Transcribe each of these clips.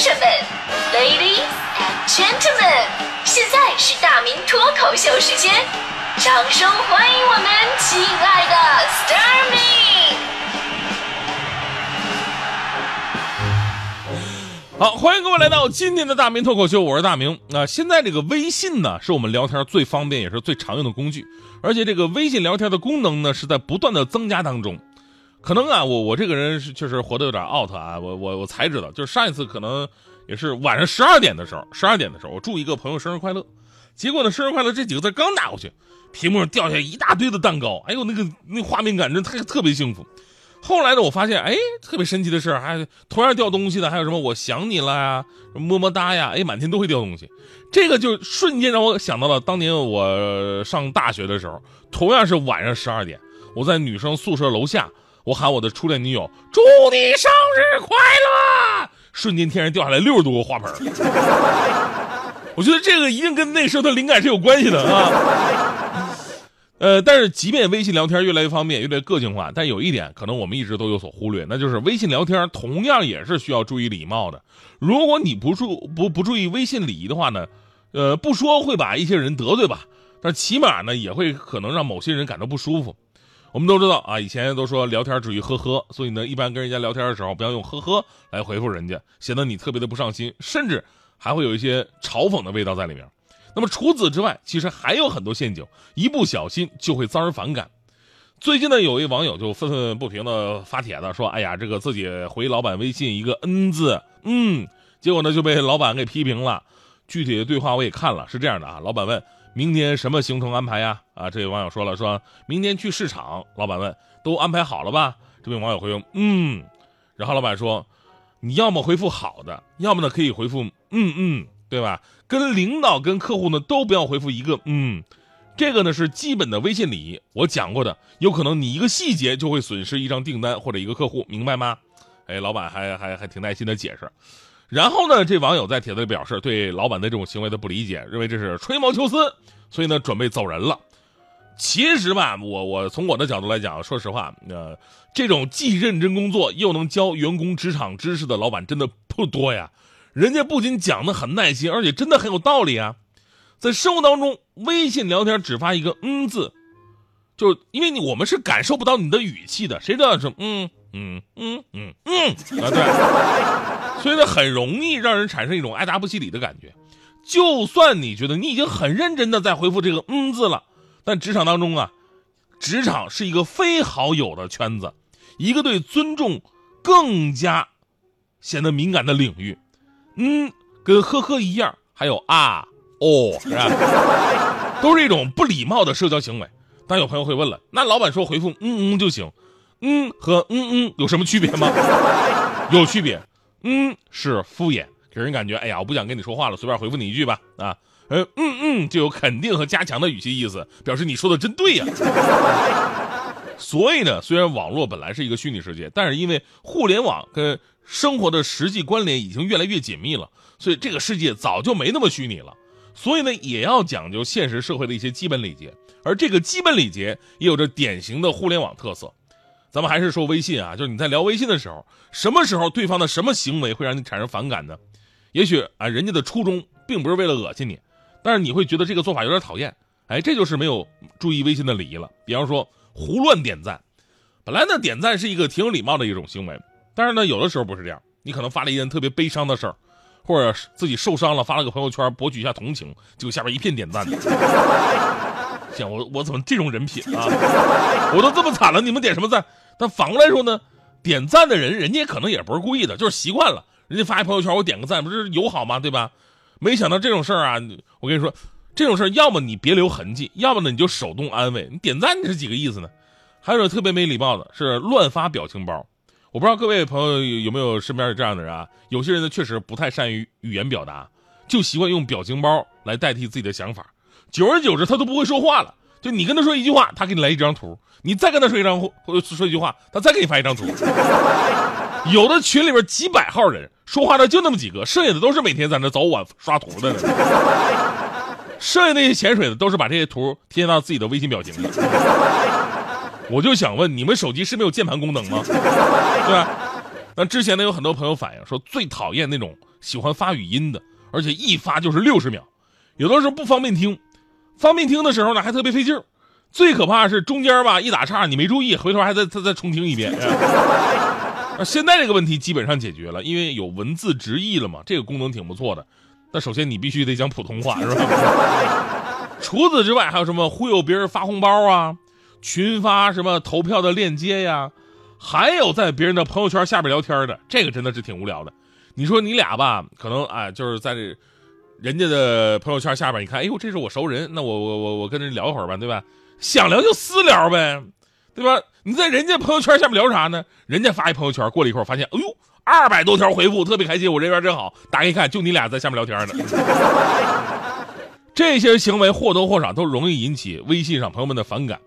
生们，Ladies and Gentlemen，现在是大明脱口秀时间，掌声欢迎我们亲爱的 s t a r m i 好，欢迎各位来到今天的大明脱口秀，我是大明。那、现在这个微信呢，是我们聊天最方便也是最常用的工具，而且这个微信聊天的功能呢，是在不断的增加当中。可能啊，我我这个人是确实活得有点 out 啊，我我我才知道，就是上一次可能也是晚上十二点的时候，十二点的时候，我祝一个朋友生日快乐，结果呢，生日快乐这几个字刚打过去，屏幕上掉下一大堆的蛋糕，哎呦，那个那画面感真特特别幸福。后来呢，我发现，哎，特别神奇的是，还同样掉东西的，还有什么我想你了呀，么么哒呀，哎，满天都会掉东西。这个就瞬间让我想到了当年我上大学的时候，同样是晚上十二点，我在女生宿舍楼下，我喊我的初恋女友，祝你生日快乐，瞬间天上掉下来六十多个花盆。我觉得这个一定跟那时候的灵感是有关系的啊。呃，但是即便微信聊天越来越方便，越来越个性化，但有一点可能我们一直都有所忽略，那就是微信聊天同样也是需要注意礼貌的。如果你不注不不注意微信礼仪的话呢，呃，不说会把一些人得罪吧，但起码呢也会可能让某些人感到不舒服。我们都知道啊，以前都说聊天止于呵呵，所以呢，一般跟人家聊天的时候不要用呵呵来回复人家，显得你特别的不上心，甚至还会有一些嘲讽的味道在里面。那么除此之外，其实还有很多陷阱，一不小心就会遭人反感。最近呢，有一网友就愤愤不平的发帖子说：“哎呀，这个自己回老板微信一个 N 字，嗯，结果呢就被老板给批评了。具体的对话我也看了，是这样的啊，老板问明天什么行程安排呀？啊，这位网友说了，说明天去市场。老板问都安排好了吧？这位网友回应嗯，然后老板说你要么回复好的，要么呢可以回复嗯嗯。”对吧？跟领导、跟客户呢，都不要回复一个嗯，这个呢是基本的微信礼仪。我讲过的，有可能你一个细节就会损失一张订单或者一个客户，明白吗？哎，老板还还还挺耐心的解释。然后呢，这网友在帖子里表示对老板的这种行为的不理解，认为这是吹毛求疵，所以呢准备走人了。其实吧，我我从我的角度来讲，说实话，呃，这种既认真工作又能教员工职场知识的老板真的不多呀。人家不仅讲的很耐心，而且真的很有道理啊！在生活当中，微信聊天只发一个“嗯”字，就因为你我们是感受不到你的语气的，谁知道是“嗯嗯嗯嗯嗯”啊？对，所以呢，很容易让人产生一种爱答不理的感觉。就算你觉得你已经很认真的在回复这个“嗯”字了，但职场当中啊，职场是一个非好友的圈子，一个对尊重更加显得敏感的领域。嗯，跟呵呵一样，还有啊哦，是吧？都是一种不礼貌的社交行为。但有朋友会问了，那老板说回复嗯嗯就行，嗯和嗯嗯有什么区别吗？有区别，嗯是敷衍，给人感觉哎呀，我不想跟你说话了，随便回复你一句吧。啊，呃嗯嗯就有肯定和加强的语气意思，表示你说的真对呀。所以呢，虽然网络本来是一个虚拟世界，但是因为互联网跟生活的实际关联已经越来越紧密了，所以这个世界早就没那么虚拟了。所以呢，也要讲究现实社会的一些基本礼节，而这个基本礼节也有着典型的互联网特色。咱们还是说微信啊，就是你在聊微信的时候，什么时候对方的什么行为会让你产生反感呢？也许啊，人家的初衷并不是为了恶心你，但是你会觉得这个做法有点讨厌。哎，这就是没有注意微信的礼仪了。比方说。胡乱点赞，本来呢点赞是一个挺有礼貌的一种行为，但是呢有的时候不是这样，你可能发了一件特别悲伤的事儿，或者自己受伤了，发了个朋友圈博取一下同情，结果下边一片点赞，想我我怎么这种人品啊？我都这么惨了，你们点什么赞？但反过来说呢，点赞的人人家可能也不是故意的，就是习惯了，人家发一朋友圈我点个赞，不是友好吗？对吧？没想到这种事儿啊，我跟你说。这种事儿，要么你别留痕迹，要么呢你就手动安慰。你点赞你是几个意思呢？还有特别没礼貌的是乱发表情包。我不知道各位朋友有没有身边有这样的人啊？有些人呢确实不太善于语言表达，就习惯用表情包来代替自己的想法。久而久之，他都不会说话了。就你跟他说一句话，他给你来一张图；你再跟他说一张或说一句话，他再给你发一张图。有的群里边几百号人，说话的就那么几个，剩下的都是每天在那早晚刷图的。剩下那些潜水的都是把这些图贴到自己的微信表情里。我就想问，你们手机是没有键盘功能吗？对吧？那之前呢，有很多朋友反映说，最讨厌那种喜欢发语音的，而且一发就是六十秒，有的时候不方便听，方便听的时候呢还特别费劲儿。最可怕的是中间吧一打岔，你没注意，回头还再再再重听一遍。那 现在这个问题基本上解决了，因为有文字直译了嘛，这个功能挺不错的。那首先你必须得讲普通话，是吧？除此之外，还有什么忽悠别人发红包啊，群发什么投票的链接呀，还有在别人的朋友圈下边聊天的，这个真的是挺无聊的。你说你俩吧，可能哎，就是在这人家的朋友圈下边，你看，哎呦，这是我熟人，那我我我我跟人聊一会儿吧，对吧？想聊就私聊呗，对吧？你在人家朋友圈下面聊啥呢？人家发一朋友圈，过了一会儿发现，哎呦，二百多条回复，特别开心，我这边真好。打开一看，就你俩在下面聊天呢。这些行为或多或少都容易引起微信上朋友们的反感。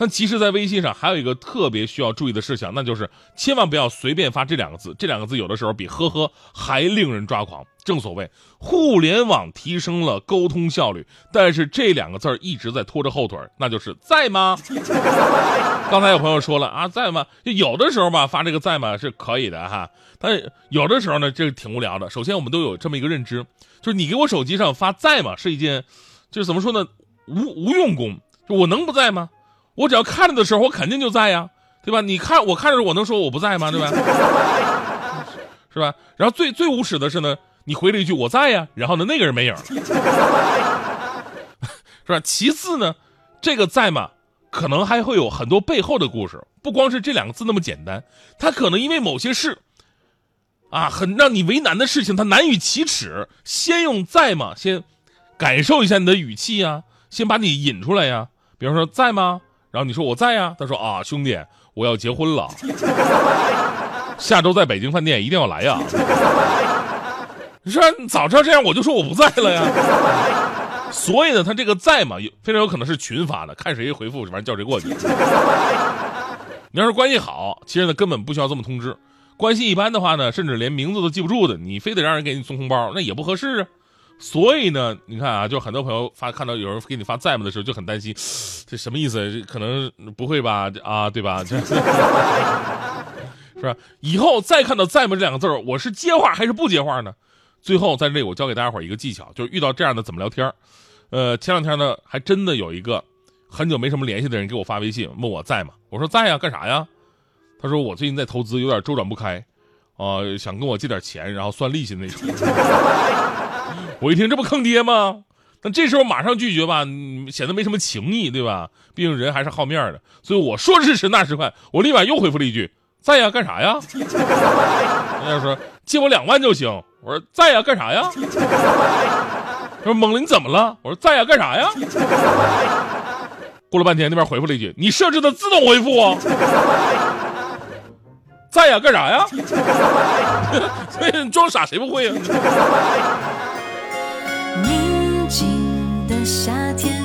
但其实，在微信上还有一个特别需要注意的事项，那就是千万不要随便发这两个字。这两个字有的时候比“呵呵”还令人抓狂。正所谓，互联网提升了沟通效率，但是这两个字一直在拖着后腿，那就是在吗？刚才有朋友说了啊，在吗？就有的时候吧，发这个在吗是可以的哈，但有的时候呢，这个挺无聊的。首先，我们都有这么一个认知，就是你给我手机上发在吗是一件，就是怎么说呢，无无用功。我能不在吗？我只要看着的时候，我肯定就在呀，对吧？你看我看着，我能说我不在吗？对吧？是吧？然后最最无耻的是呢，你回了一句我在呀，然后呢那个人没影了，是吧？其次呢，这个在吗？可能还会有很多背后的故事，不光是这两个字那么简单，他可能因为某些事，啊，很让你为难的事情，他难以启齿，先用在吗？先感受一下你的语气呀，先把你引出来呀，比方说在吗？然后你说我在呀，他说啊，兄弟，我要结婚了，下周在北京饭店一定要来呀。你说早知道这样，我就说我不在了呀。所以呢，他这个在嘛，非常有可能是群发的，看谁回复，反正叫谁过去。你要是关系好，其实呢根本不需要这么通知；关系一般的话呢，甚至连名字都记不住的，你非得让人给你送红包，那也不合适啊。所以呢，你看啊，就很多朋友发看到有人给你发在吗的时候，就很担心，这什么意思？可能不会吧？啊，对吧？这 是吧？以后再看到在吗这两个字我是接话还是不接话呢？最后在这里，我教给大家伙一个技巧，就是遇到这样的怎么聊天呃，前两天呢，还真的有一个很久没什么联系的人给我发微信问我在吗？我说在呀，干啥呀？他说我最近在投资，有点周转不开，啊，想跟我借点钱，然后算利息那种。我一听，这不坑爹吗？那这时候马上拒绝吧，显得没什么情义，对吧？毕竟人还是好面的。所以我说时迟，那时快，我立马又回复了一句：“在呀，干啥呀？” 人家说借我两万就行。我说在呀，干啥呀？他说猛了，你怎么了？我说在呀，干啥呀？过了半天，那边回复了一句：“你设置的自动回复啊。”在呀，干啥呀？所以你装傻谁不会呀？宁静的夏天，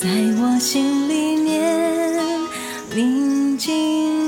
在我心里面宁静。